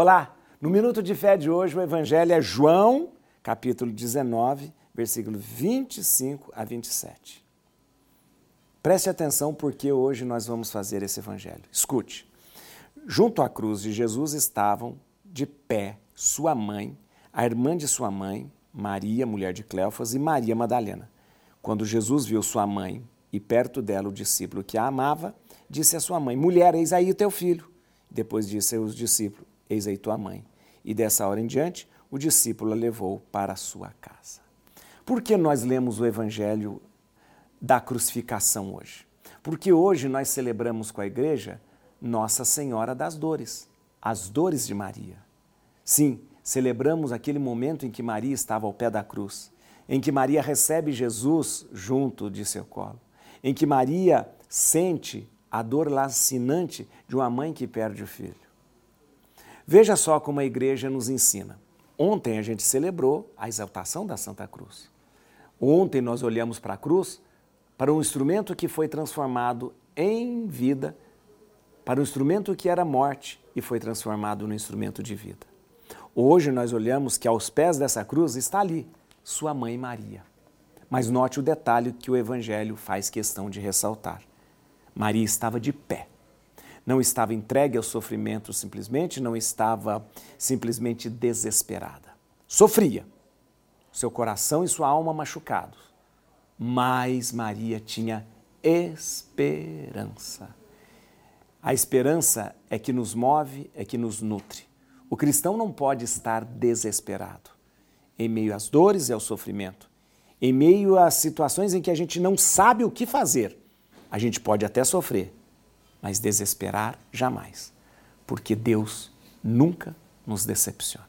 Olá! No Minuto de Fé de hoje, o Evangelho é João, capítulo 19, versículo 25 a 27. Preste atenção porque hoje nós vamos fazer esse Evangelho. Escute. Junto à cruz de Jesus estavam de pé sua mãe, a irmã de sua mãe, Maria, mulher de Cleofas, e Maria Madalena. Quando Jesus viu sua mãe e perto dela o discípulo que a amava, disse à sua mãe: Mulher, eis aí o teu filho. Depois disse aos discípulos: Eis aí tua mãe. E dessa hora em diante, o discípulo a levou para a sua casa. Por que nós lemos o evangelho da crucificação hoje? Porque hoje nós celebramos com a igreja Nossa Senhora das Dores, as dores de Maria. Sim, celebramos aquele momento em que Maria estava ao pé da cruz, em que Maria recebe Jesus junto de seu colo, em que Maria sente a dor lacinante de uma mãe que perde o filho. Veja só como a igreja nos ensina. Ontem a gente celebrou a exaltação da Santa Cruz. Ontem nós olhamos para a cruz, para um instrumento que foi transformado em vida, para um instrumento que era morte e foi transformado no instrumento de vida. Hoje nós olhamos que aos pés dessa cruz está ali sua mãe Maria. Mas note o detalhe que o Evangelho faz questão de ressaltar. Maria estava de pé. Não estava entregue ao sofrimento simplesmente, não estava simplesmente desesperada. Sofria, seu coração e sua alma machucados. Mas Maria tinha esperança. A esperança é que nos move, é que nos nutre. O cristão não pode estar desesperado. Em meio às dores e ao sofrimento, em meio às situações em que a gente não sabe o que fazer, a gente pode até sofrer, mas desesperar jamais, porque Deus nunca nos decepciona.